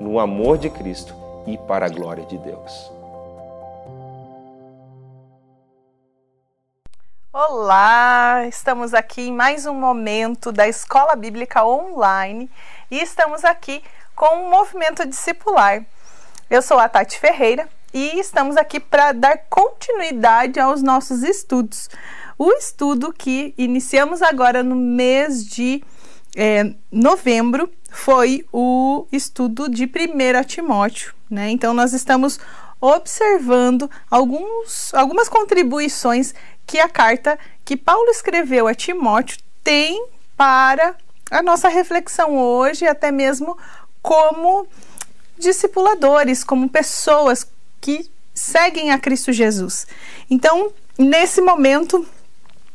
no amor de Cristo e para a glória de Deus. Olá, estamos aqui em mais um momento da Escola Bíblica Online e estamos aqui com o movimento discipular. Eu sou a Tati Ferreira e estamos aqui para dar continuidade aos nossos estudos. O estudo que iniciamos agora no mês de é, novembro foi o estudo de 1 Timóteo. Né? Então, nós estamos observando alguns, algumas contribuições que a carta que Paulo escreveu a Timóteo tem para a nossa reflexão hoje, até mesmo como discipuladores, como pessoas que seguem a Cristo Jesus. Então, nesse momento,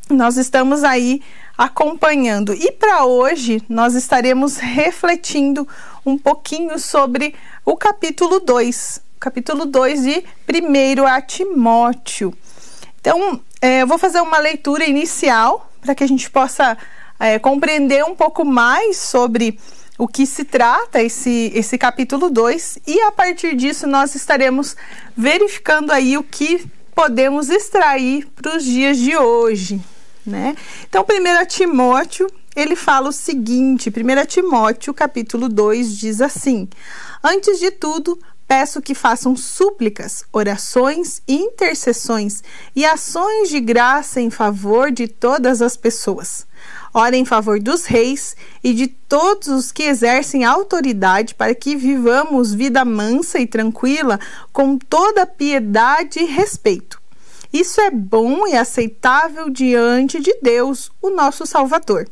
nós estamos aí acompanhando. E para hoje nós estaremos refletindo um pouquinho sobre o capítulo 2, capítulo 2 de 1 a Timóteo. Então, é, eu vou fazer uma leitura inicial para que a gente possa é, compreender um pouco mais sobre o que se trata esse, esse capítulo 2 e a partir disso nós estaremos verificando aí o que podemos extrair para os dias de hoje né? Então, 1 Timóteo, ele fala o seguinte, 1 Timóteo, capítulo 2, diz assim: Antes de tudo, peço que façam súplicas, orações intercessões e ações de graça em favor de todas as pessoas. Ora em favor dos reis e de todos os que exercem autoridade para que vivamos vida mansa e tranquila com toda piedade e respeito isso é bom e aceitável diante de Deus, o nosso Salvador,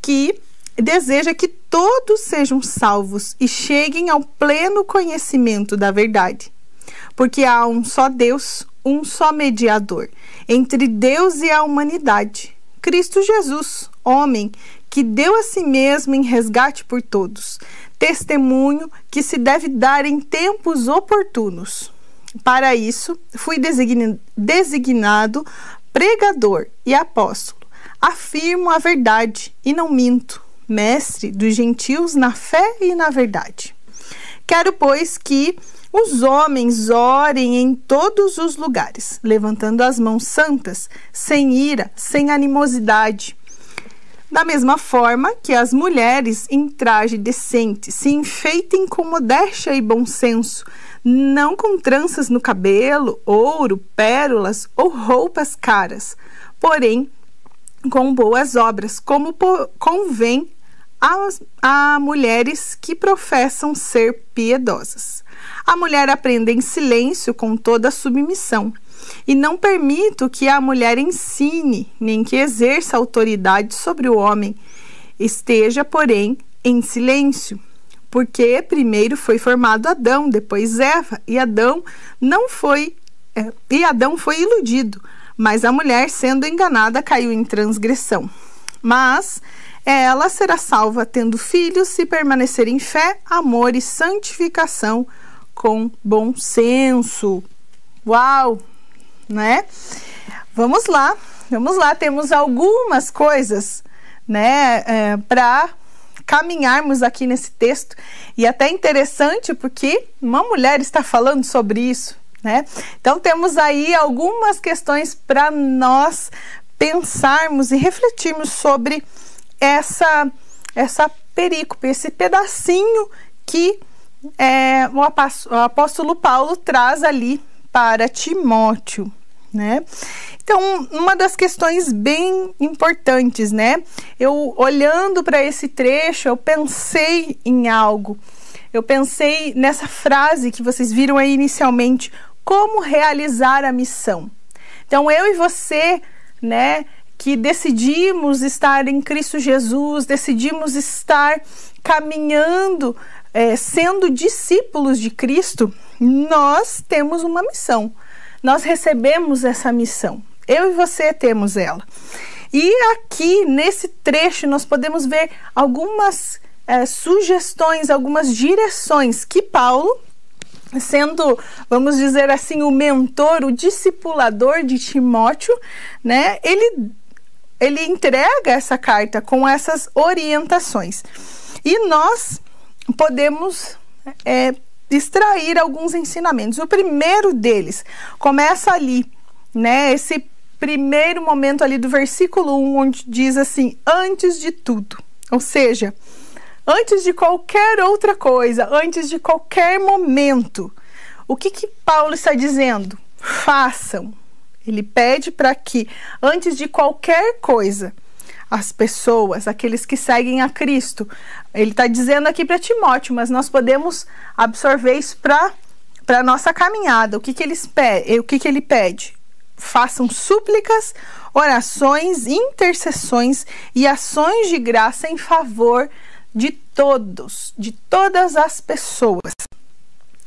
que deseja que todos sejam salvos e cheguem ao pleno conhecimento da verdade. Porque há um só Deus, um só mediador entre Deus e a humanidade, Cristo Jesus, homem, que deu a si mesmo em resgate por todos, testemunho que se deve dar em tempos oportunos. Para isso, fui designado pregador e apóstolo. Afirmo a verdade e não minto, mestre dos gentios na fé e na verdade. Quero, pois, que os homens orem em todos os lugares, levantando as mãos santas, sem ira, sem animosidade. Da mesma forma que as mulheres em traje decente se enfeitem com modéstia e bom senso, não com tranças no cabelo, ouro, pérolas ou roupas caras, porém com boas obras, como convém a, a mulheres que professam ser piedosas. A mulher aprende em silêncio com toda submissão. E não permito que a mulher ensine, nem que exerça autoridade sobre o homem. Esteja, porém, em silêncio porque primeiro foi formado Adão, depois Eva, e Adão não foi é, e Adão foi iludido, mas a mulher, sendo enganada, caiu em transgressão. Mas ela será salva tendo filhos se permanecer em fé, amor e santificação com bom senso. Uau, né? Vamos lá, vamos lá. Temos algumas coisas, né, é, para caminharmos aqui nesse texto. E até interessante porque uma mulher está falando sobre isso, né? Então temos aí algumas questões para nós pensarmos e refletirmos sobre essa essa perícope, esse pedacinho que é, o apóstolo Paulo traz ali para Timóteo, né? Então, uma das questões bem importantes, né? Eu olhando para esse trecho, eu pensei em algo. Eu pensei nessa frase que vocês viram aí inicialmente, como realizar a missão. Então, eu e você, né, que decidimos estar em Cristo Jesus, decidimos estar caminhando, é, sendo discípulos de Cristo, nós temos uma missão. Nós recebemos essa missão. Eu e você temos ela. E aqui nesse trecho nós podemos ver algumas é, sugestões, algumas direções que Paulo, sendo, vamos dizer assim, o mentor, o discipulador de Timóteo, né? Ele ele entrega essa carta com essas orientações. E nós podemos é, extrair alguns ensinamentos. O primeiro deles começa ali, né? Esse primeiro momento ali do versículo 1, onde diz assim: antes de tudo. Ou seja, antes de qualquer outra coisa, antes de qualquer momento. O que, que Paulo está dizendo? Façam. Ele pede para que, antes de qualquer coisa, as pessoas, aqueles que seguem a Cristo. Ele está dizendo aqui para Timóteo, mas nós podemos absorver isso para a nossa caminhada. O que, que, eles pe o que, que ele pede? Façam súplicas, orações, intercessões e ações de graça em favor de todos, de todas as pessoas.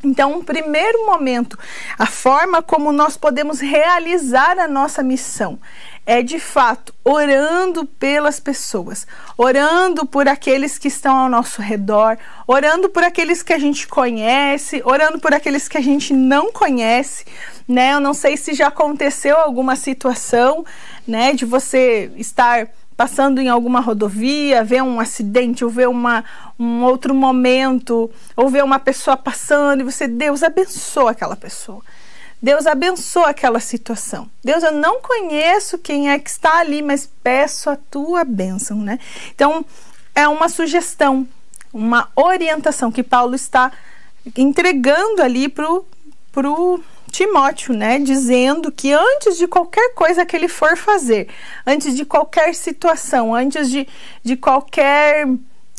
Então, um primeiro momento, a forma como nós podemos realizar a nossa missão é de fato orando pelas pessoas, orando por aqueles que estão ao nosso redor, orando por aqueles que a gente conhece, orando por aqueles que a gente não conhece, né? Eu não sei se já aconteceu alguma situação, né, de você estar passando em alguma rodovia, ver um acidente ou ver uma, um outro momento, ou ver uma pessoa passando e você, Deus abençoa aquela pessoa. Deus abençoa aquela situação. Deus, eu não conheço quem é que está ali, mas peço a tua bênção, né? Então, é uma sugestão, uma orientação que Paulo está entregando ali pro, pro Timóteo, né, dizendo que antes de qualquer coisa que ele for fazer, antes de qualquer situação, antes de, de qualquer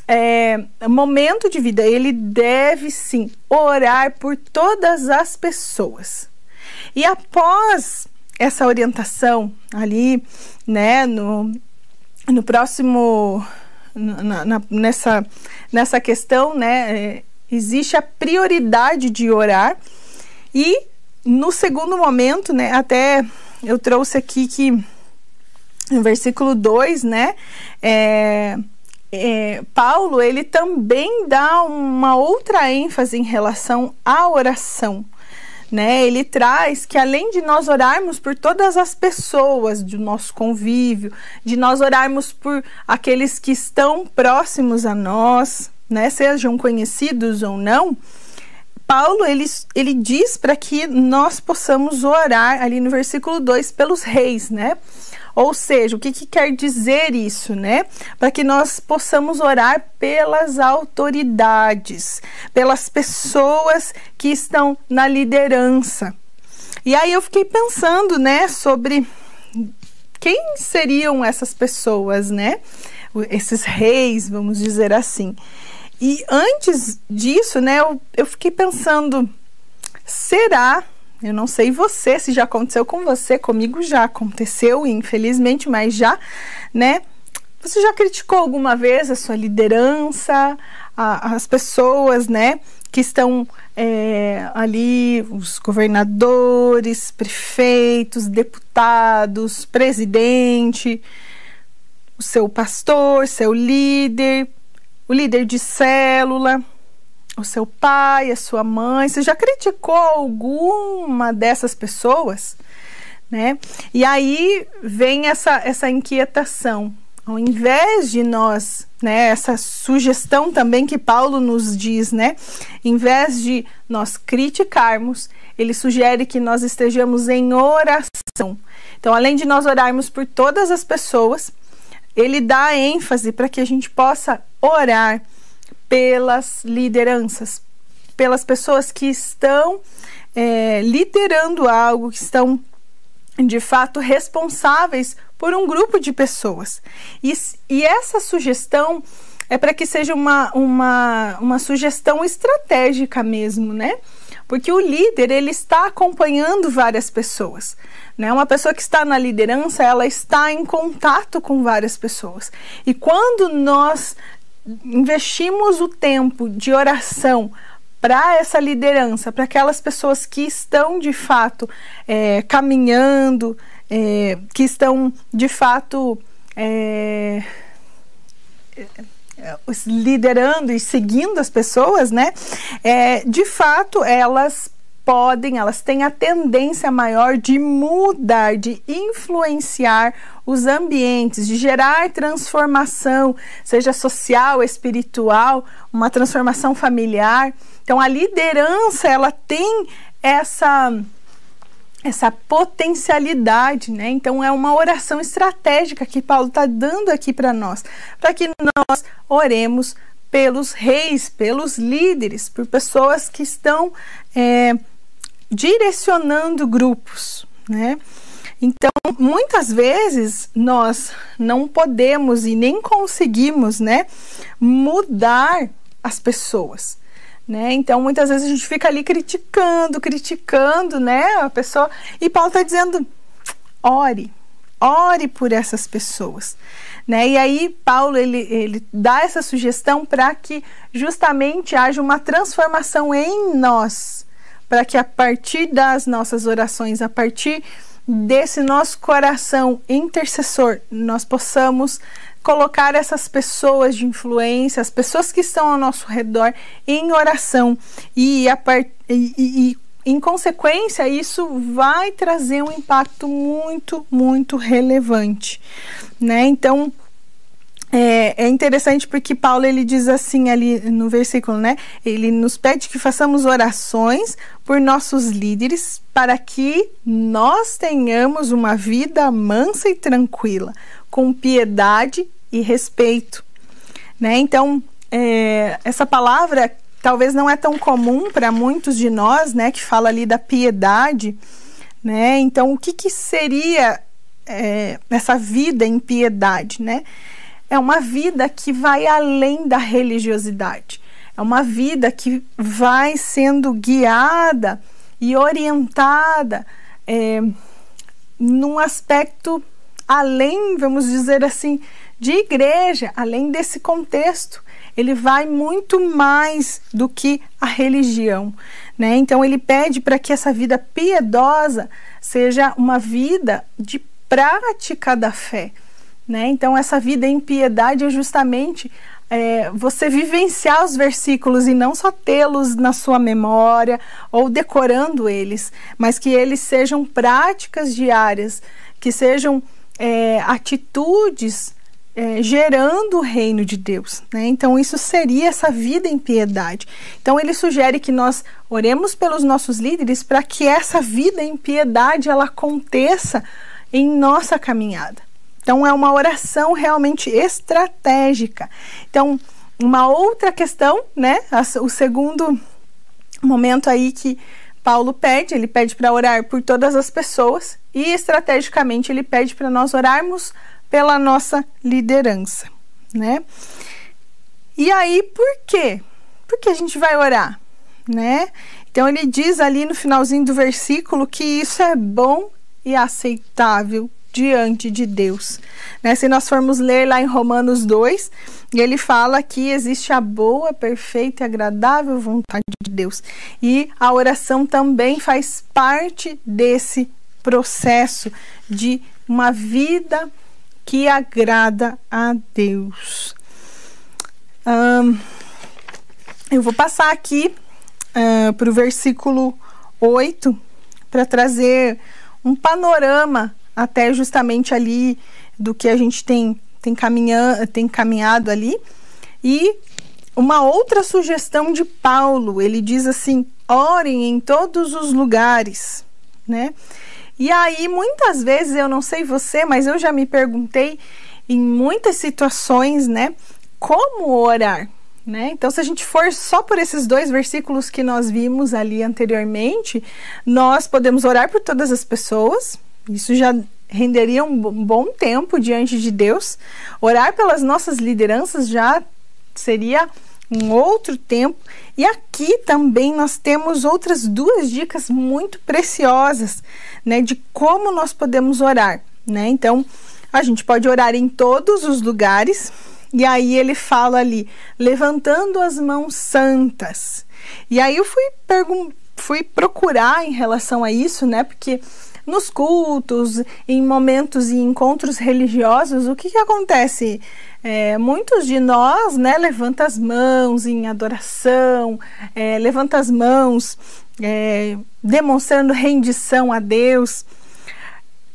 é, momento de vida, ele deve sim orar por todas as pessoas. E após essa orientação ali, né, no, no próximo, na, na, nessa, nessa questão, né, é, existe a prioridade de orar e no segundo momento, né, até eu trouxe aqui que no versículo 2, né, é, é, Paulo ele também dá uma outra ênfase em relação à oração né? Ele traz que além de nós orarmos por todas as pessoas do nosso convívio, de nós orarmos por aqueles que estão próximos a nós, né, sejam conhecidos ou não, Paulo ele, ele diz para que nós possamos orar ali no versículo 2 pelos reis, né? Ou seja, o que, que quer dizer isso, né? Para que nós possamos orar pelas autoridades, pelas pessoas que estão na liderança. E aí eu fiquei pensando, né, sobre quem seriam essas pessoas, né? Esses reis, vamos dizer assim. E antes disso, né, eu, eu fiquei pensando, será eu não sei você, se já aconteceu com você, comigo já aconteceu, infelizmente, mas já, né? Você já criticou alguma vez a sua liderança, a, as pessoas, né, que estão é, ali, os governadores, prefeitos, deputados, presidente, o seu pastor, seu líder, o líder de célula, o seu pai, a sua mãe, você já criticou alguma dessas pessoas? Né? E aí vem essa, essa inquietação. Ao invés de nós, né, essa sugestão também que Paulo nos diz, né, em vez de nós criticarmos, ele sugere que nós estejamos em oração. Então, além de nós orarmos por todas as pessoas, ele dá ênfase para que a gente possa orar pelas lideranças, pelas pessoas que estão é, liderando algo, que estão de fato responsáveis por um grupo de pessoas. E, e essa sugestão é para que seja uma, uma, uma sugestão estratégica mesmo, né? Porque o líder ele está acompanhando várias pessoas. Né? Uma pessoa que está na liderança, ela está em contato com várias pessoas. E quando nós investimos o tempo de oração para essa liderança, para aquelas pessoas que estão de fato é, caminhando, é, que estão de fato é, liderando e seguindo as pessoas, né? É, de fato, elas podem, elas têm a tendência maior de mudar, de influenciar os ambientes, de gerar transformação, seja social, espiritual, uma transformação familiar. Então a liderança, ela tem essa essa potencialidade, né? Então é uma oração estratégica que Paulo está dando aqui para nós, para que nós oremos pelos reis, pelos líderes, por pessoas que estão é, direcionando grupos, né? Então, muitas vezes nós não podemos e nem conseguimos, né, mudar as pessoas. Né? Então, muitas vezes a gente fica ali criticando, criticando, né, a pessoa. E Paulo está dizendo: ore, ore por essas pessoas, né? E aí Paulo ele, ele dá essa sugestão para que justamente haja uma transformação em nós, para que a partir das nossas orações, a partir desse nosso coração intercessor, nós possamos colocar essas pessoas de influência, as pessoas que estão ao nosso redor, em oração. E, a part... e, e, e em consequência, isso vai trazer um impacto muito, muito relevante, né? Então, é, é, interessante porque Paulo ele diz assim ali no versículo, né? Ele nos pede que façamos orações por nossos líderes para que nós tenhamos uma vida mansa e tranquila, com piedade e respeito, né? Então, é, essa palavra talvez não é tão comum para muitos de nós, né? Que fala ali da piedade, né? Então, o que, que seria é, essa vida em piedade, né? É uma vida que vai além da religiosidade. É uma vida que vai sendo guiada e orientada é, num aspecto além, vamos dizer assim, de igreja, além desse contexto. Ele vai muito mais do que a religião, né? Então ele pede para que essa vida piedosa seja uma vida de prática da fé, né? Então essa vida em piedade é justamente é, você vivenciar os versículos e não só tê-los na sua memória ou decorando eles, mas que eles sejam práticas diárias, que sejam é, atitudes é, gerando o reino de Deus. Né? Então, isso seria essa vida em piedade. Então, ele sugere que nós oremos pelos nossos líderes para que essa vida em piedade ela aconteça em nossa caminhada. Então, é uma oração realmente estratégica. Então, uma outra questão, né? O segundo momento aí que Paulo pede, ele pede para orar por todas as pessoas e estrategicamente ele pede para nós orarmos pela nossa liderança, né? E aí, por quê? Por que a gente vai orar, né? Então ele diz ali no finalzinho do versículo que isso é bom e aceitável diante de Deus. Né? Se nós formos ler lá em Romanos 2, ele fala que existe a boa, perfeita e agradável vontade de Deus. E a oração também faz parte desse processo de uma vida que agrada a Deus. Um, eu vou passar aqui uh, para o versículo 8 para trazer um panorama até justamente ali do que a gente tem, tem, tem caminhado ali. E uma outra sugestão de Paulo, ele diz assim: orem em todos os lugares, né? E aí, muitas vezes, eu não sei você, mas eu já me perguntei em muitas situações, né? Como orar? Né? Então, se a gente for só por esses dois versículos que nós vimos ali anteriormente, nós podemos orar por todas as pessoas, isso já renderia um bom tempo diante de Deus. Orar pelas nossas lideranças já seria um outro tempo. E aqui também nós temos outras duas dicas muito preciosas, né, de como nós podemos orar, né? Então, a gente pode orar em todos os lugares, e aí ele fala ali, levantando as mãos santas. E aí eu fui, fui procurar em relação a isso, né? Porque nos cultos, em momentos e encontros religiosos, o que, que acontece? É, muitos de nós, né, levanta as mãos em adoração, é, as mãos é, demonstrando rendição a Deus.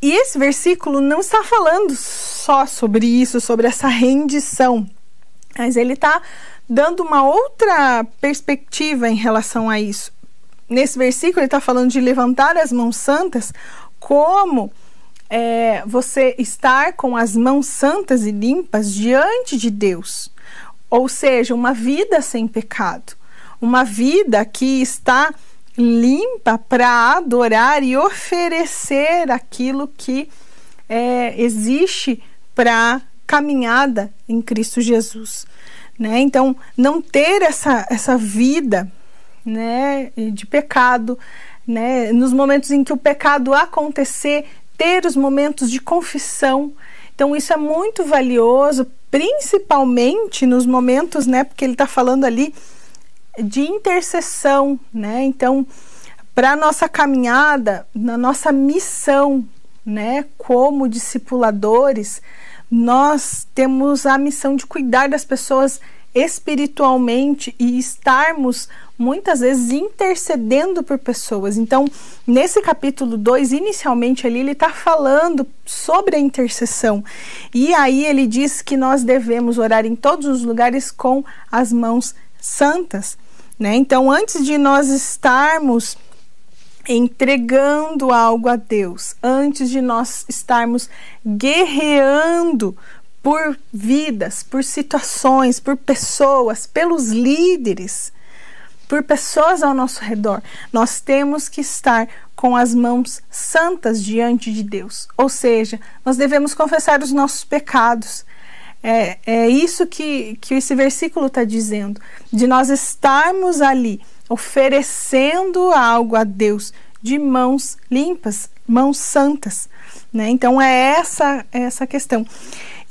E esse versículo não está falando só sobre isso, sobre essa rendição, mas ele está dando uma outra perspectiva em relação a isso. Nesse versículo, ele está falando de levantar as mãos santas como é, você estar com as mãos santas e limpas diante de Deus. Ou seja, uma vida sem pecado. Uma vida que está limpa para adorar e oferecer aquilo que é, existe para caminhada em Cristo Jesus. Né? Então, não ter essa, essa vida né, de pecado, né, nos momentos em que o pecado acontecer, ter os momentos de confissão. Então, isso é muito valioso, principalmente nos momentos, né, porque ele está falando ali de intercessão, né? Então, para nossa caminhada, na nossa missão, né, como discipuladores, nós temos a missão de cuidar das pessoas espiritualmente e estarmos muitas vezes intercedendo por pessoas. Então, nesse capítulo 2, inicialmente ali, ele está falando sobre a intercessão. E aí ele diz que nós devemos orar em todos os lugares com as mãos santas. Né? Então, antes de nós estarmos entregando algo a Deus, antes de nós estarmos guerreando por vidas, por situações, por pessoas, pelos líderes, por pessoas ao nosso redor, nós temos que estar com as mãos santas diante de Deus. Ou seja, nós devemos confessar os nossos pecados, é, é isso que, que esse versículo está dizendo, de nós estarmos ali oferecendo algo a Deus de mãos limpas, mãos santas. Né? Então é essa essa questão.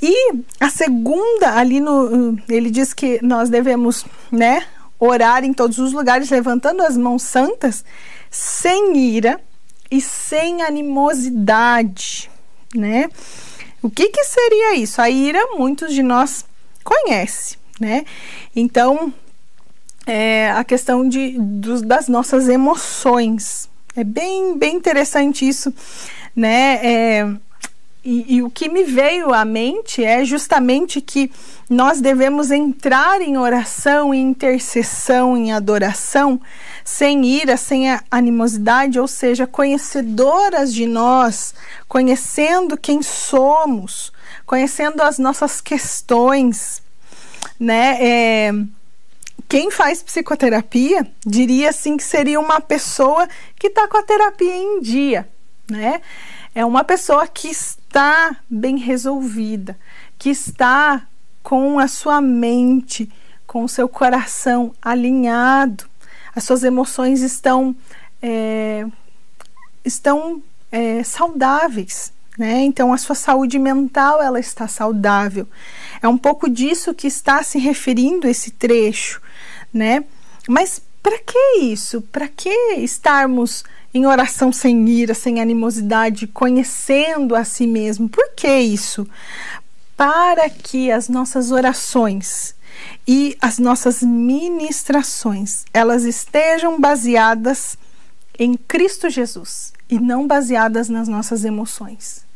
E a segunda ali no ele diz que nós devemos, né, orar em todos os lugares levantando as mãos santas, sem ira e sem animosidade, né? O que, que seria isso? A ira, muitos de nós conhecem, né? Então, é a questão de, dos, das nossas emoções. É bem, bem interessante isso, né? É, e, e, o que me veio à mente é justamente que nós devemos entrar em oração, em intercessão, em adoração, sem ira, sem animosidade, ou seja, conhecedoras de nós, conhecendo quem somos, conhecendo as nossas questões, né? É, quem faz psicoterapia diria assim que seria uma pessoa que está com a terapia em dia, né? É uma pessoa que está bem resolvida, que está com a sua mente, com o seu coração alinhado, as suas emoções estão é, estão é, saudáveis, né? Então a sua saúde mental ela está saudável. É um pouco disso que está se referindo esse trecho, né? Mas para que isso? Para que estarmos em oração sem ira, sem animosidade, conhecendo a si mesmo? Por que isso? Para que as nossas orações e as nossas ministrações elas estejam baseadas em Cristo Jesus e não baseadas nas nossas emoções.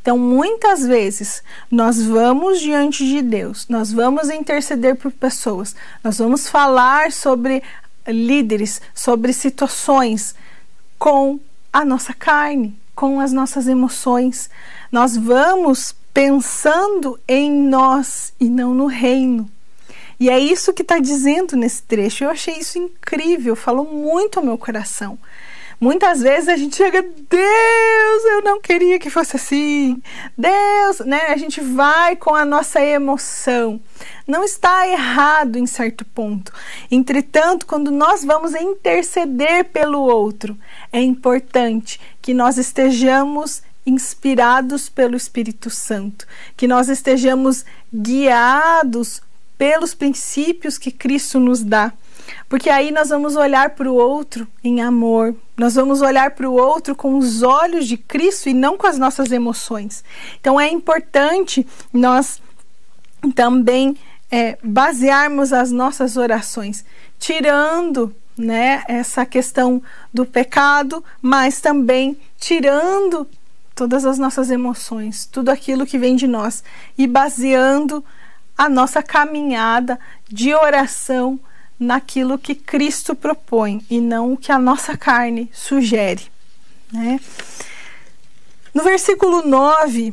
Então, muitas vezes, nós vamos diante de Deus, nós vamos interceder por pessoas, nós vamos falar sobre líderes, sobre situações com a nossa carne, com as nossas emoções. Nós vamos pensando em nós e não no reino. E é isso que está dizendo nesse trecho. Eu achei isso incrível, falou muito ao meu coração. Muitas vezes a gente chega, Deus, eu não queria que fosse assim. Deus, né? A gente vai com a nossa emoção. Não está errado em certo ponto. Entretanto, quando nós vamos interceder pelo outro, é importante que nós estejamos inspirados pelo Espírito Santo, que nós estejamos guiados pelos princípios que Cristo nos dá. Porque aí nós vamos olhar para o outro em amor, nós vamos olhar para o outro com os olhos de Cristo e não com as nossas emoções. Então é importante nós também é, basearmos as nossas orações, tirando né, essa questão do pecado, mas também tirando todas as nossas emoções, tudo aquilo que vem de nós e baseando a nossa caminhada de oração naquilo que Cristo propõe e não o que a nossa carne sugere, né? No versículo 9,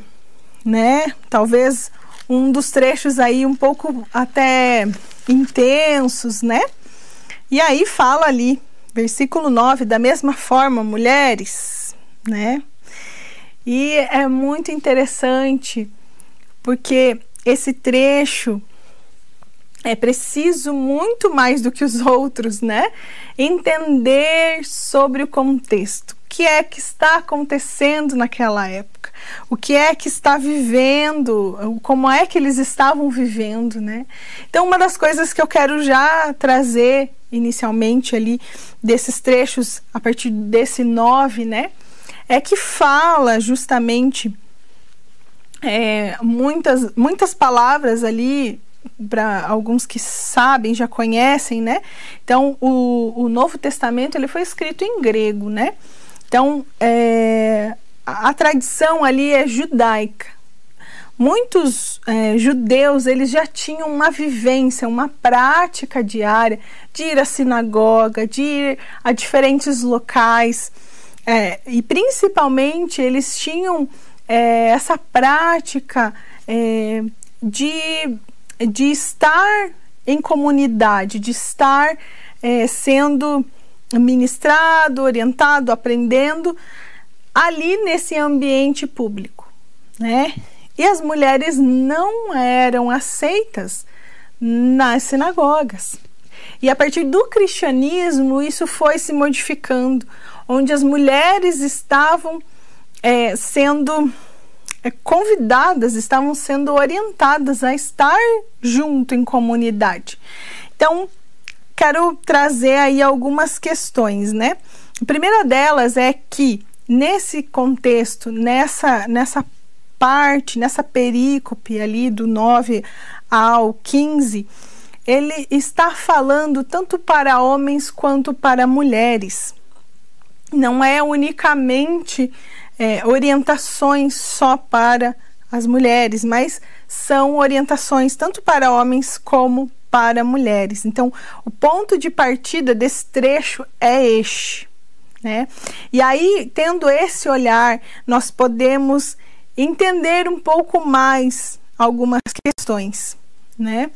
né, talvez um dos trechos aí um pouco até intensos, né? E aí fala ali, versículo 9, da mesma forma, mulheres, né? E é muito interessante porque esse trecho é preciso muito mais do que os outros, né? Entender sobre o contexto. O que é que está acontecendo naquela época? O que é que está vivendo? Como é que eles estavam vivendo, né? Então, uma das coisas que eu quero já trazer inicialmente ali desses trechos, a partir desse nove, né? É que fala justamente é, muitas, muitas palavras ali para alguns que sabem, já conhecem, né? Então, o, o Novo Testamento ele foi escrito em grego, né? Então, é, a, a tradição ali é judaica. Muitos é, judeus eles já tinham uma vivência, uma prática diária de ir à sinagoga, de ir a diferentes locais, é, e principalmente eles tinham é, essa prática é, de de estar em comunidade, de estar é, sendo ministrado, orientado, aprendendo ali nesse ambiente público, né? E as mulheres não eram aceitas nas sinagogas. E a partir do cristianismo, isso foi se modificando, onde as mulheres estavam é, sendo convidadas, estavam sendo orientadas a estar junto em comunidade. Então, quero trazer aí algumas questões, né? A primeira delas é que nesse contexto, nessa nessa parte, nessa perícope ali do 9 ao 15, ele está falando tanto para homens quanto para mulheres. Não é unicamente é, orientações só para as mulheres, mas são orientações tanto para homens como para mulheres. Então, o ponto de partida desse trecho é este. Né? E aí, tendo esse olhar, nós podemos entender um pouco mais algumas questões, né?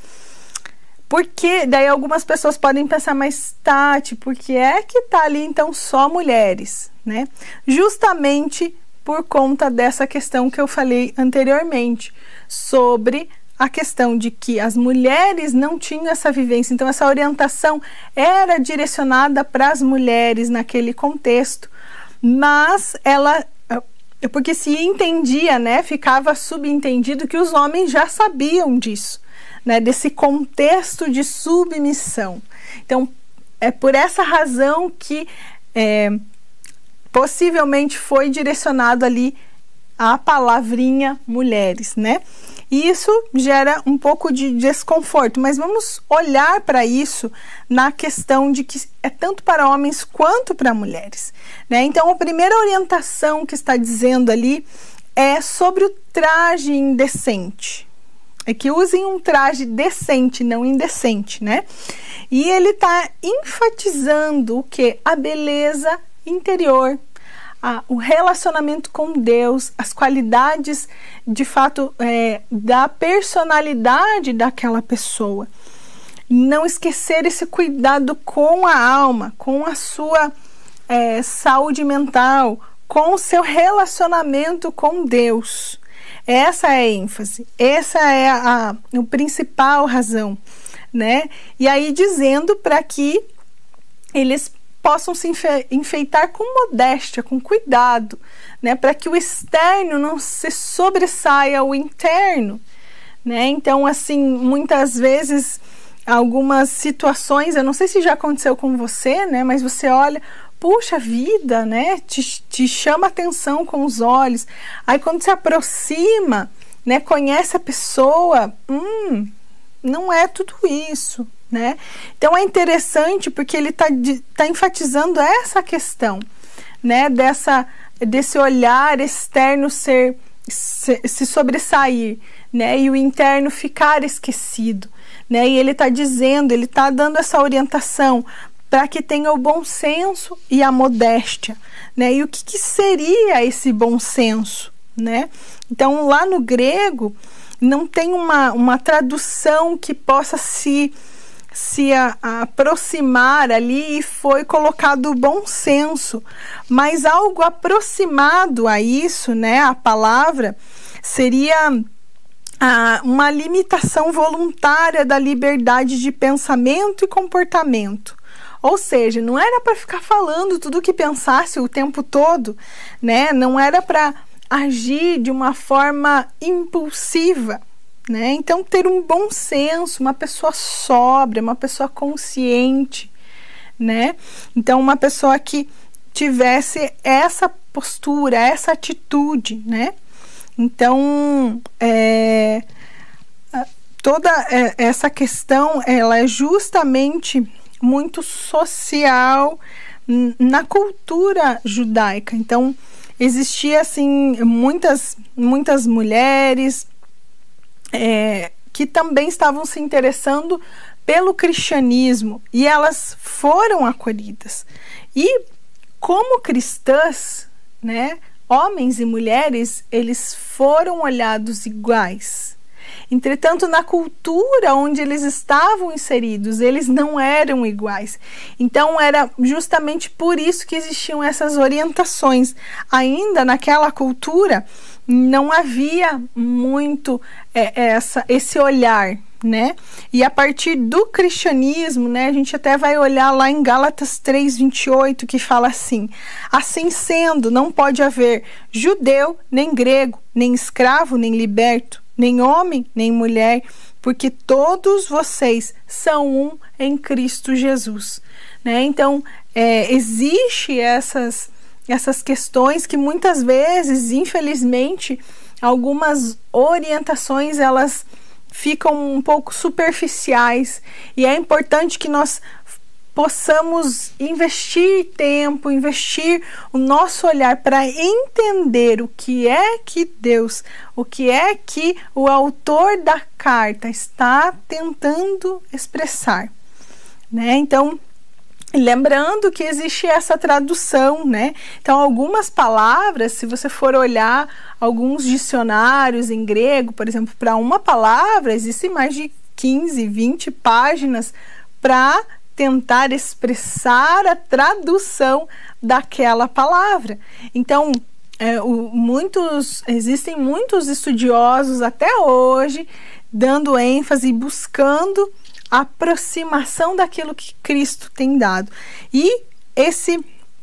Porque daí algumas pessoas podem pensar, mas Tati, por que é que tá ali então só mulheres, né? Justamente por conta dessa questão que eu falei anteriormente sobre a questão de que as mulheres não tinham essa vivência, então essa orientação era direcionada para as mulheres naquele contexto, mas ela porque se entendia, né, ficava subentendido que os homens já sabiam disso né, desse contexto de submissão. Então, é por essa razão que é, possivelmente foi direcionado ali a palavrinha mulheres, né? E isso gera um pouco de desconforto, mas vamos olhar para isso na questão de que é tanto para homens quanto para mulheres, né? Então, a primeira orientação que está dizendo ali é sobre o traje indecente, é que usem um traje decente, não indecente, né? E ele está enfatizando o que? A beleza interior, a, o relacionamento com Deus, as qualidades de fato é, da personalidade daquela pessoa. não esquecer esse cuidado com a alma, com a sua é, saúde mental, com o seu relacionamento com Deus. Essa é a ênfase, essa é a, a, a principal razão, né? E aí dizendo para que eles possam se enfeitar com modéstia, com cuidado, né, para que o externo não se sobressaia ao interno, né? Então, assim, muitas vezes algumas situações, eu não sei se já aconteceu com você, né, mas você olha, puxa vida, né, te, te chama atenção com os olhos. Aí quando se aproxima, né, conhece a pessoa, hum, não é tudo isso, né? Então é interessante porque ele está tá enfatizando essa questão, né? Dessa, desse olhar externo ser se, se sobressair, né? E o interno ficar esquecido, né? E ele está dizendo, ele está dando essa orientação para que tenha o bom senso e a modéstia, né? E o que, que seria esse bom senso, né? Então lá no grego não tem uma, uma tradução que possa se se a, a aproximar ali e foi colocado o bom senso, mas algo aproximado a isso, né? A palavra seria a, uma limitação voluntária da liberdade de pensamento e comportamento. Ou seja, não era para ficar falando tudo o que pensasse o tempo todo, né? Não era para agir de uma forma impulsiva, né? Então, ter um bom senso, uma pessoa sóbria, uma pessoa consciente, né? Então, uma pessoa que tivesse essa postura, essa atitude, né? Então, é, toda é, essa questão, ela é justamente muito social na cultura judaica. Então, existia assim muitas muitas mulheres é, que também estavam se interessando pelo cristianismo e elas foram acolhidas. E como cristãs, né, homens e mulheres, eles foram olhados iguais. Entretanto, na cultura onde eles estavam inseridos, eles não eram iguais. Então, era justamente por isso que existiam essas orientações. Ainda naquela cultura, não havia muito é, essa, esse olhar, né? E a partir do cristianismo, né, a gente até vai olhar lá em Gálatas 3:28 que fala assim: Assim sendo, não pode haver judeu, nem grego, nem escravo, nem liberto, nem homem, nem mulher, porque todos vocês são um em Cristo Jesus, né? Então, é, existe essas essas questões que muitas vezes, infelizmente, algumas orientações elas ficam um pouco superficiais e é importante que nós possamos investir tempo, investir o nosso olhar para entender o que é que Deus, o que é que o autor da carta está tentando expressar, né? Então, Lembrando que existe essa tradução, né? Então, algumas palavras, se você for olhar alguns dicionários em grego, por exemplo, para uma palavra, existem mais de 15, 20 páginas para tentar expressar a tradução daquela palavra. Então, é, o, muitos existem muitos estudiosos até hoje dando ênfase buscando aproximação daquilo que Cristo tem dado. E esse,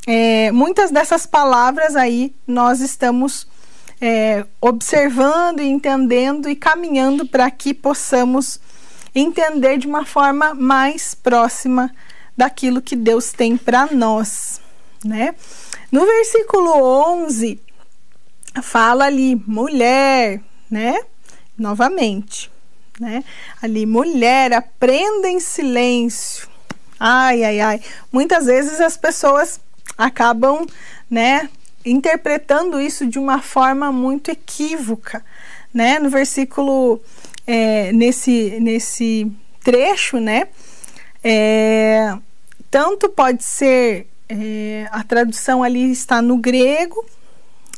é, muitas dessas palavras aí nós estamos é, observando entendendo e caminhando para que possamos entender de uma forma mais próxima daquilo que Deus tem para nós, né? No versículo 11 fala ali mulher, né? Novamente né? Ali, mulher, aprenda em silêncio. Ai, ai, ai. Muitas vezes as pessoas acabam, né, interpretando isso de uma forma muito equívoca, né? No versículo, é, nesse, nesse trecho, né? É, tanto pode ser, é, a tradução ali está no grego,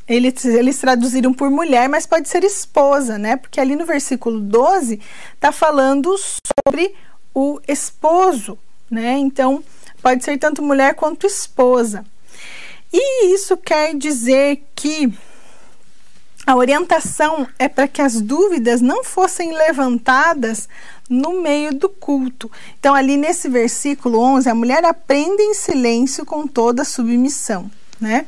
eles, eles traduziram por mulher, mas pode ser esposa, né? Porque ali no versículo 12 está falando sobre o esposo, né? Então, pode ser tanto mulher quanto esposa. E isso quer dizer que a orientação é para que as dúvidas não fossem levantadas no meio do culto. Então, ali nesse versículo 11, a mulher aprende em silêncio com toda submissão, né?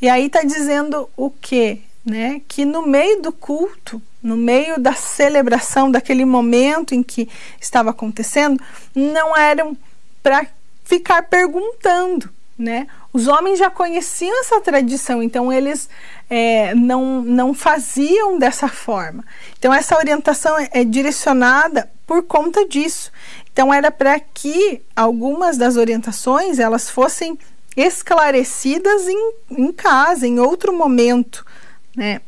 E aí está dizendo o quê? Né? Que no meio do culto, no meio da celebração, daquele momento em que estava acontecendo, não eram para ficar perguntando, né? Os homens já conheciam essa tradição, então eles é, não, não faziam dessa forma. Então essa orientação é, é direcionada por conta disso. Então era para que algumas das orientações elas fossem esclarecidas em, em casa, em outro momento, né?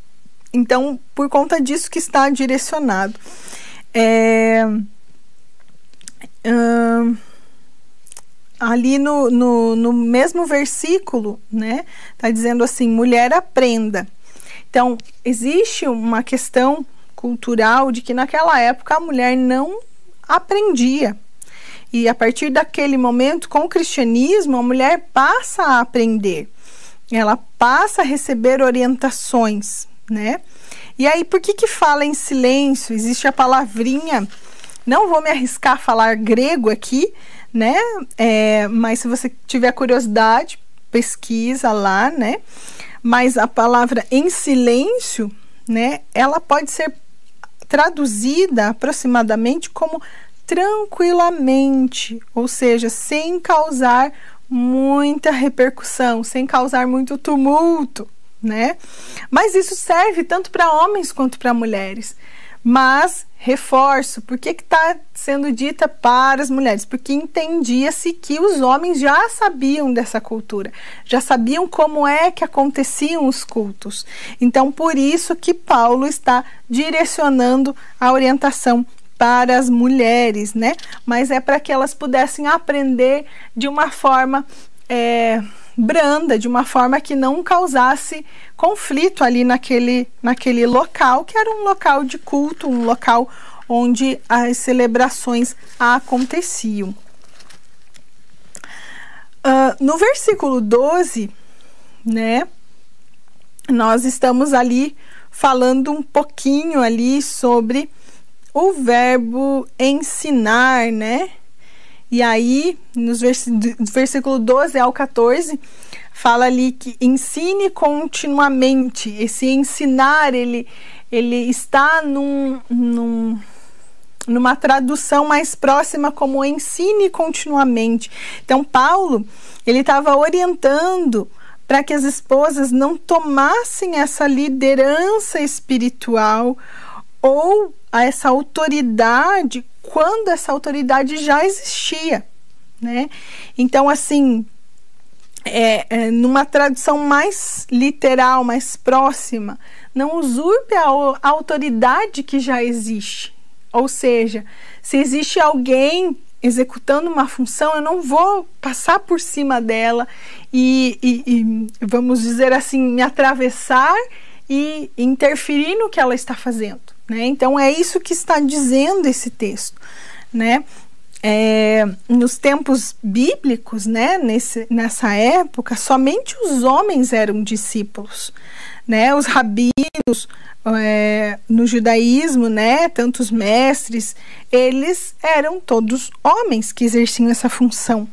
Então, por conta disso que está direcionado. É, hum, ali no, no, no, mesmo versículo, né? Está dizendo assim: mulher aprenda. Então, existe uma questão cultural de que naquela época a mulher não aprendia. E a partir daquele momento, com o cristianismo, a mulher passa a aprender. Ela passa a receber orientações, né? E aí, por que que fala em silêncio? Existe a palavrinha, não vou me arriscar a falar grego aqui, né? É, mas se você tiver curiosidade, pesquisa lá, né? Mas a palavra em silêncio, né? Ela pode ser traduzida aproximadamente como tranquilamente, ou seja, sem causar muita repercussão, sem causar muito tumulto, né? Mas isso serve tanto para homens quanto para mulheres. Mas reforço, por que está sendo dita para as mulheres? Porque entendia-se que os homens já sabiam dessa cultura, já sabiam como é que aconteciam os cultos. Então, por isso que Paulo está direcionando a orientação para as mulheres, né? Mas é para que elas pudessem aprender de uma forma é, branda, de uma forma que não causasse conflito ali naquele, naquele local, que era um local de culto, um local onde as celebrações aconteciam. Uh, no versículo 12, né, nós estamos ali falando um pouquinho ali sobre o verbo ensinar, né? E aí, nos vers versículo 12 ao 14, fala ali que ensine continuamente. Esse ensinar, ele, ele está num, num, numa tradução mais próxima como ensine continuamente. Então, Paulo, ele estava orientando para que as esposas não tomassem essa liderança espiritual ou a essa autoridade quando essa autoridade já existia, né? Então, assim, é, é, numa tradução mais literal, mais próxima, não usurpe a, a autoridade que já existe. Ou seja, se existe alguém executando uma função, eu não vou passar por cima dela e, e, e, vamos dizer assim, me atravessar e interferir no que ela está fazendo. Né? Então é isso que está dizendo esse texto. Né? É, nos tempos bíblicos, né, nesse, nessa época, somente os homens eram discípulos. Né? Os rabinos é, no judaísmo, né, tantos mestres, eles eram todos homens que exerciam essa função.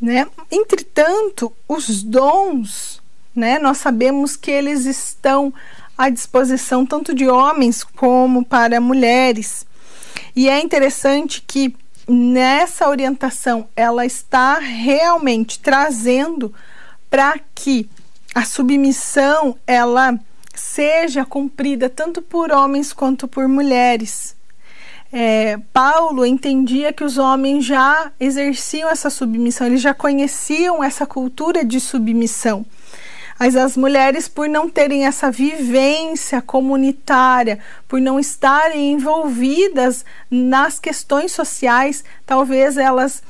Né? Entretanto, os dons, né, nós sabemos que eles estão à disposição tanto de homens como para mulheres. E é interessante que nessa orientação ela está realmente trazendo para que a submissão ela seja cumprida tanto por homens quanto por mulheres. É, Paulo entendia que os homens já exerciam essa submissão, eles já conheciam essa cultura de submissão. Mas as mulheres, por não terem essa vivência comunitária, por não estarem envolvidas nas questões sociais, talvez elas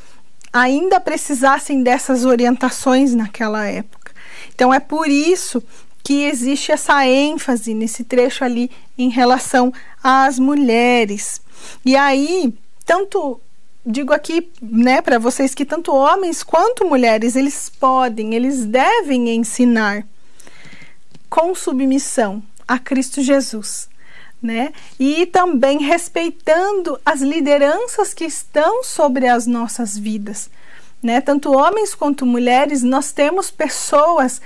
ainda precisassem dessas orientações naquela época. Então é por isso que existe essa ênfase nesse trecho ali em relação às mulheres. E aí, tanto digo aqui, né, para vocês que tanto homens quanto mulheres, eles podem, eles devem ensinar com submissão a Cristo Jesus, né? E também respeitando as lideranças que estão sobre as nossas vidas, né? Tanto homens quanto mulheres, nós temos pessoas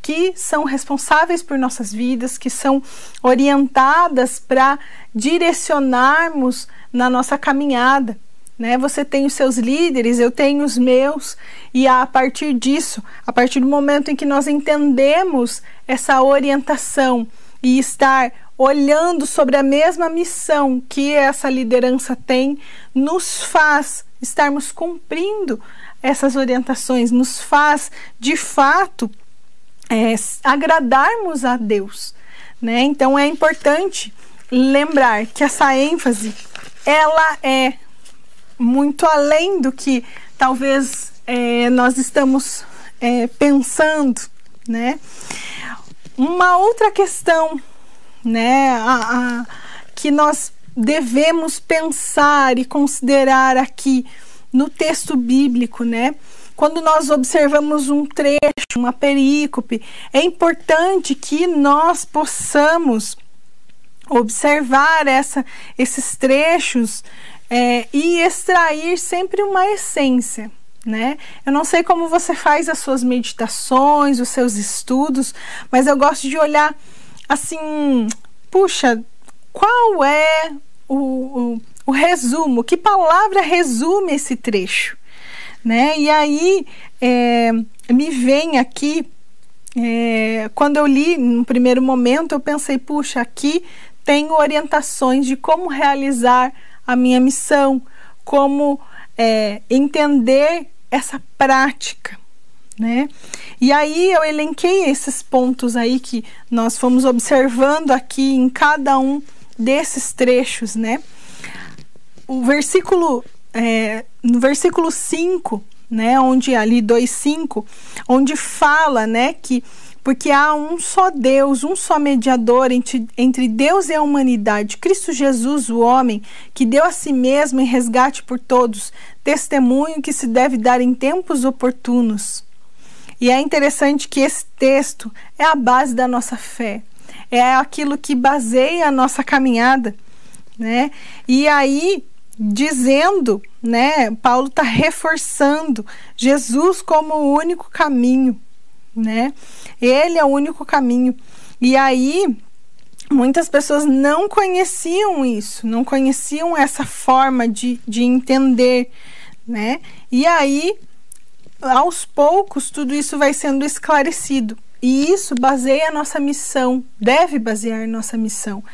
que são responsáveis por nossas vidas, que são orientadas para direcionarmos na nossa caminhada. Né? Você tem os seus líderes, eu tenho os meus, e a partir disso, a partir do momento em que nós entendemos essa orientação e estar olhando sobre a mesma missão que essa liderança tem, nos faz estarmos cumprindo essas orientações, nos faz de fato é, agradarmos a Deus. Né? Então é importante lembrar que essa ênfase ela é muito além do que talvez é, nós estamos é, pensando, né? Uma outra questão, né, a, a, que nós devemos pensar e considerar aqui no texto bíblico, né? Quando nós observamos um trecho, uma perícope, é importante que nós possamos observar essa, esses trechos é, e extrair sempre uma essência. Né? Eu não sei como você faz as suas meditações, os seus estudos, mas eu gosto de olhar assim, puxa, qual é o, o, o resumo? Que palavra resume esse trecho? Né? E aí é, me vem aqui, é, quando eu li no primeiro momento, eu pensei, puxa, aqui tenho orientações de como realizar a minha missão, como é, entender essa prática, né? E aí eu elenquei esses pontos aí que nós fomos observando aqui em cada um desses trechos, né? O versículo, é, no versículo 5, né, onde ali 2:5, onde fala, né, que porque há um só Deus, um só mediador entre, entre Deus e a humanidade, Cristo Jesus, o homem, que deu a si mesmo em resgate por todos, testemunho que se deve dar em tempos oportunos. E é interessante que esse texto é a base da nossa fé, é aquilo que baseia a nossa caminhada, né? E aí, dizendo, né, Paulo está reforçando Jesus como o único caminho né? Ele é o único caminho. E aí, muitas pessoas não conheciam isso, não conheciam essa forma de, de entender, né? E aí, aos poucos, tudo isso vai sendo esclarecido. E isso baseia a nossa missão, deve basear nossa missão.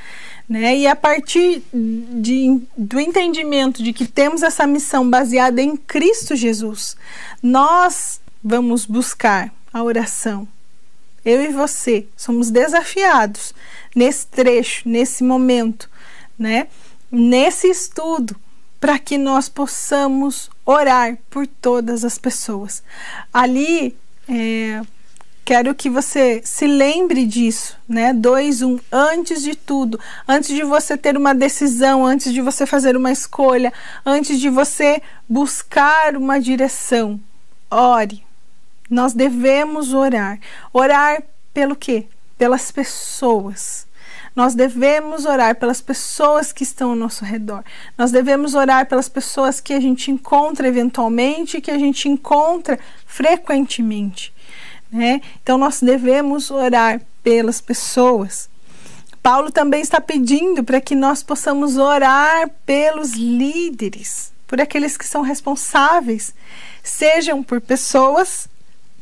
Né? E a partir de, do entendimento de que temos essa missão baseada em Cristo Jesus, nós vamos buscar a oração. Eu e você somos desafiados nesse trecho, nesse momento, né? Nesse estudo, para que nós possamos orar por todas as pessoas. Ali, é, quero que você se lembre disso, né? 2, 1, um, antes de tudo, antes de você ter uma decisão, antes de você fazer uma escolha, antes de você buscar uma direção, ore, nós devemos orar. Orar pelo quê? Pelas pessoas. Nós devemos orar pelas pessoas que estão ao nosso redor. Nós devemos orar pelas pessoas que a gente encontra eventualmente, que a gente encontra frequentemente. Né? Então, nós devemos orar pelas pessoas. Paulo também está pedindo para que nós possamos orar pelos líderes, por aqueles que são responsáveis, sejam por pessoas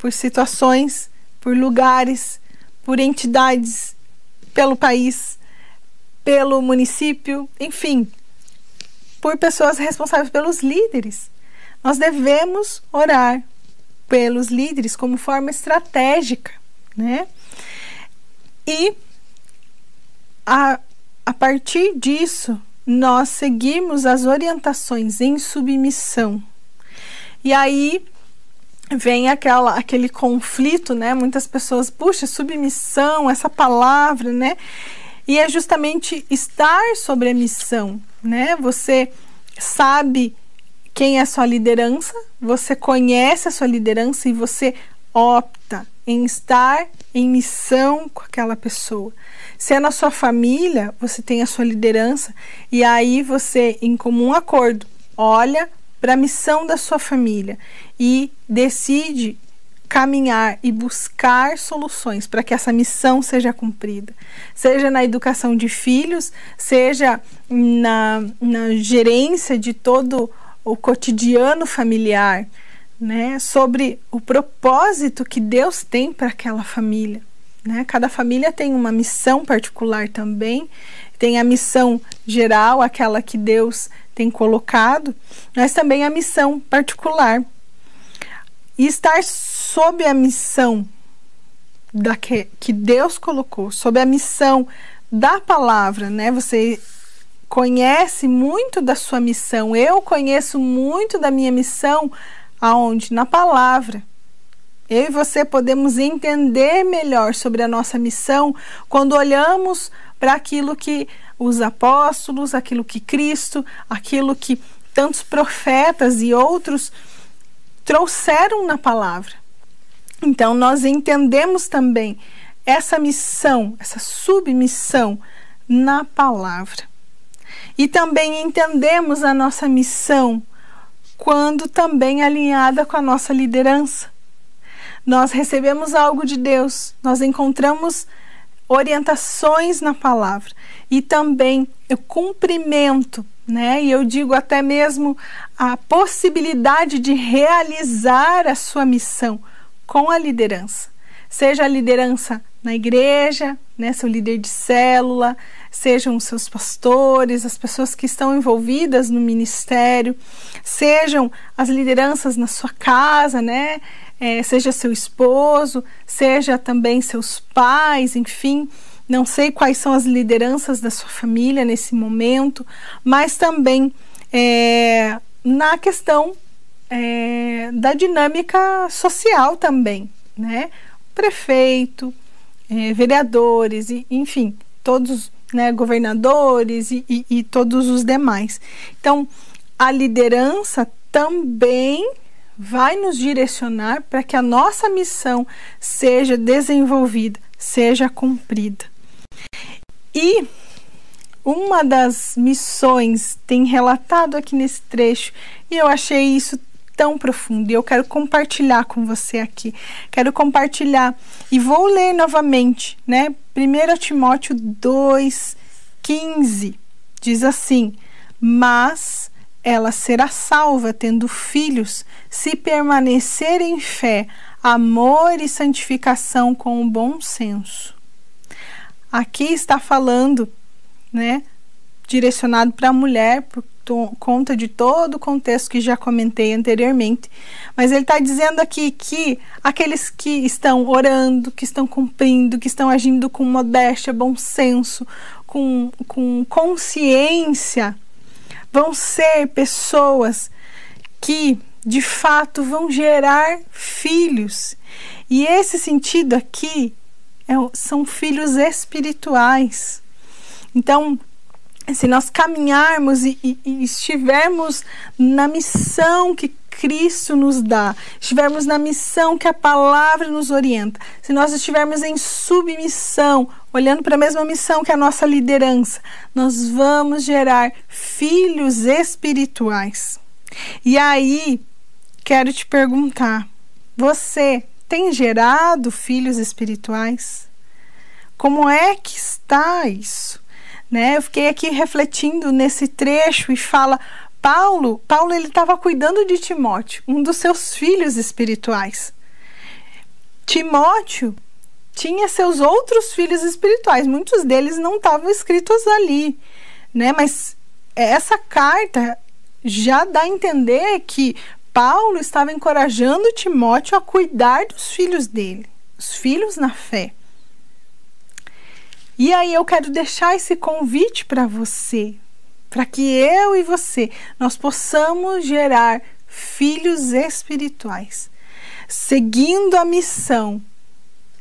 por situações, por lugares, por entidades, pelo país, pelo município, enfim, por pessoas responsáveis pelos líderes. Nós devemos orar pelos líderes como forma estratégica, né? E a, a partir disso, nós seguimos as orientações em submissão. E aí vem aquela, aquele conflito, né? Muitas pessoas, puxa, submissão, essa palavra, né? E é justamente estar sobre a missão, né? Você sabe quem é a sua liderança, você conhece a sua liderança e você opta em estar em missão com aquela pessoa. Se é na sua família, você tem a sua liderança e aí você, em comum acordo, olha para a missão da sua família e decide caminhar e buscar soluções para que essa missão seja cumprida, seja na educação de filhos, seja na, na gerência de todo o cotidiano familiar, né, sobre o propósito que Deus tem para aquela família. Né? Cada família tem uma missão particular também, tem a missão geral, aquela que Deus tem colocado, mas também a missão particular. E estar sob a missão da que, que Deus colocou, sob a missão da palavra, né? Você conhece muito da sua missão. Eu conheço muito da minha missão aonde? Na palavra. Eu e você podemos entender melhor sobre a nossa missão quando olhamos para aquilo que os apóstolos, aquilo que Cristo, aquilo que tantos profetas e outros trouxeram na palavra. Então, nós entendemos também essa missão, essa submissão na palavra. E também entendemos a nossa missão quando também alinhada com a nossa liderança. Nós recebemos algo de Deus, nós encontramos orientações na palavra e também o cumprimento, né? E eu digo até mesmo a possibilidade de realizar a sua missão com a liderança. Seja a liderança na igreja, né, seu líder de célula, sejam os seus pastores, as pessoas que estão envolvidas no ministério, sejam as lideranças na sua casa, né, é, seja seu esposo, seja também seus pais, enfim. Não sei quais são as lideranças da sua família nesse momento, mas também é, na questão é, da dinâmica social também, né? Prefeito, é, vereadores, e, enfim, todos, né, governadores e, e, e todos os demais. Então, a liderança também vai nos direcionar para que a nossa missão seja desenvolvida, seja cumprida. E uma das missões tem relatado aqui nesse trecho e eu achei isso tão profundo e eu quero compartilhar com você aqui. Quero compartilhar e vou ler novamente, né? 1 Timóteo 2:15 diz assim: "Mas ela será salva tendo filhos, se permanecer em fé, amor e santificação com o bom senso." Aqui está falando, né, direcionado para a mulher, por conta de todo o contexto que já comentei anteriormente. Mas ele está dizendo aqui que aqueles que estão orando, que estão cumprindo, que estão agindo com modéstia, bom senso, com, com consciência, vão ser pessoas que de fato vão gerar filhos. E esse sentido aqui é, são filhos espirituais. Então, se nós caminharmos e, e, e, estivermos na missão que Cristo nos dá, estivermos na missão que a palavra nos orienta, se nós estivermos em submissão, olhando para a mesma missão que a nossa liderança, nós vamos gerar filhos espirituais. E aí, quero te perguntar: você tem gerado filhos espirituais? Como é que está isso? Né? Eu fiquei aqui refletindo nesse trecho e fala Paulo, Paulo ele estava cuidando de Timóteo, um dos seus filhos espirituais. Timóteo tinha seus outros filhos espirituais, muitos deles não estavam escritos ali, né? Mas essa carta já dá a entender que Paulo estava encorajando Timóteo a cuidar dos filhos dele, os filhos na fé. E aí eu quero deixar esse convite para você, para que eu e você nós possamos gerar filhos espirituais, seguindo a missão,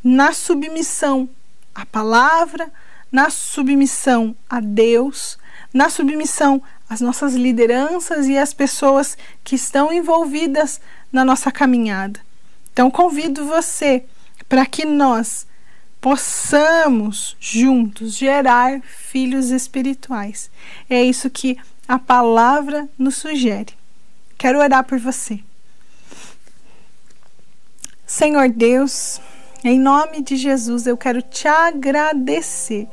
na submissão à palavra, na submissão a Deus, na submissão as nossas lideranças e as pessoas que estão envolvidas na nossa caminhada. Então, convido você para que nós possamos juntos gerar filhos espirituais. É isso que a palavra nos sugere. Quero orar por você. Senhor Deus, em nome de Jesus, eu quero te agradecer.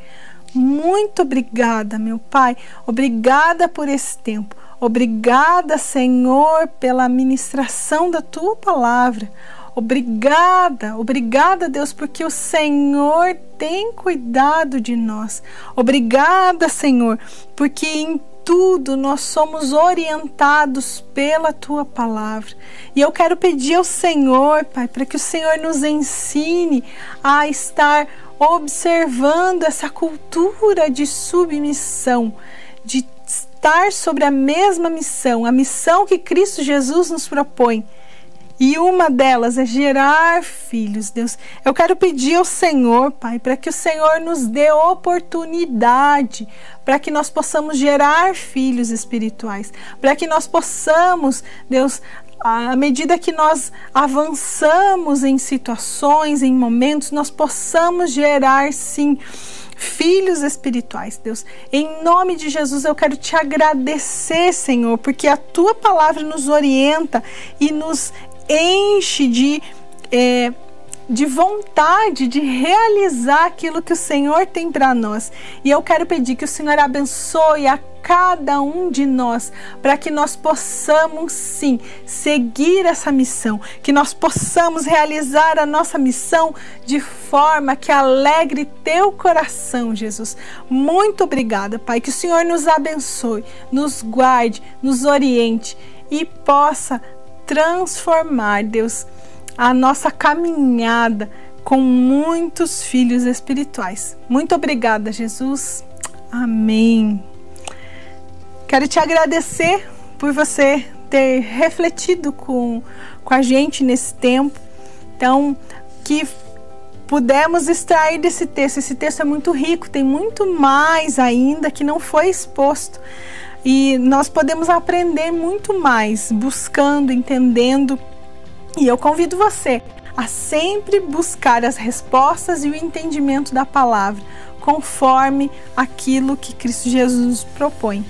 Muito obrigada, meu Pai. Obrigada por esse tempo. Obrigada, Senhor, pela ministração da tua palavra. Obrigada, obrigada, Deus, porque o Senhor tem cuidado de nós. Obrigada, Senhor, porque em tudo nós somos orientados pela tua palavra. E eu quero pedir ao Senhor, Pai, para que o Senhor nos ensine a estar observando essa cultura de submissão, de estar sobre a mesma missão, a missão que Cristo Jesus nos propõe e uma delas é gerar filhos, Deus. Eu quero pedir ao Senhor, Pai, para que o Senhor nos dê oportunidade para que nós possamos gerar filhos espirituais, para que nós possamos, Deus, à medida que nós avançamos em situações, em momentos, nós possamos gerar sim filhos espirituais, Deus. Em nome de Jesus, eu quero te agradecer, Senhor, porque a tua palavra nos orienta e nos enche de, é, de vontade de realizar aquilo que o Senhor tem para nós. E eu quero pedir que o Senhor abençoe a cada um de nós, para que nós possamos sim seguir essa missão, que nós possamos realizar a nossa missão de forma que alegre teu coração, Jesus. Muito obrigada, Pai, que o Senhor nos abençoe, nos guarde, nos oriente e possa transformar, Deus, a nossa caminhada com muitos filhos espirituais. Muito obrigada, Jesus. Amém. Quero te agradecer por você ter refletido com, com a gente nesse tempo. Então, que pudemos extrair desse texto. Esse texto é muito rico, tem muito mais ainda que não foi exposto. E nós podemos aprender muito mais buscando, entendendo. E eu convido você a sempre buscar as respostas e o entendimento da palavra, conforme aquilo que Cristo Jesus propõe.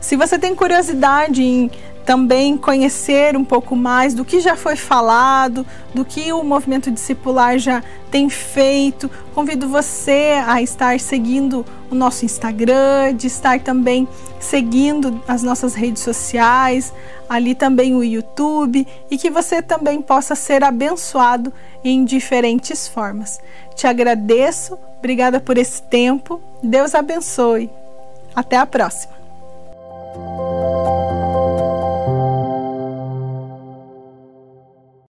Se você tem curiosidade em também conhecer um pouco mais do que já foi falado, do que o movimento discipular já tem feito. Convido você a estar seguindo o nosso Instagram, de estar também seguindo as nossas redes sociais, ali também o YouTube e que você também possa ser abençoado em diferentes formas. Te agradeço, obrigada por esse tempo. Deus abençoe. Até a próxima.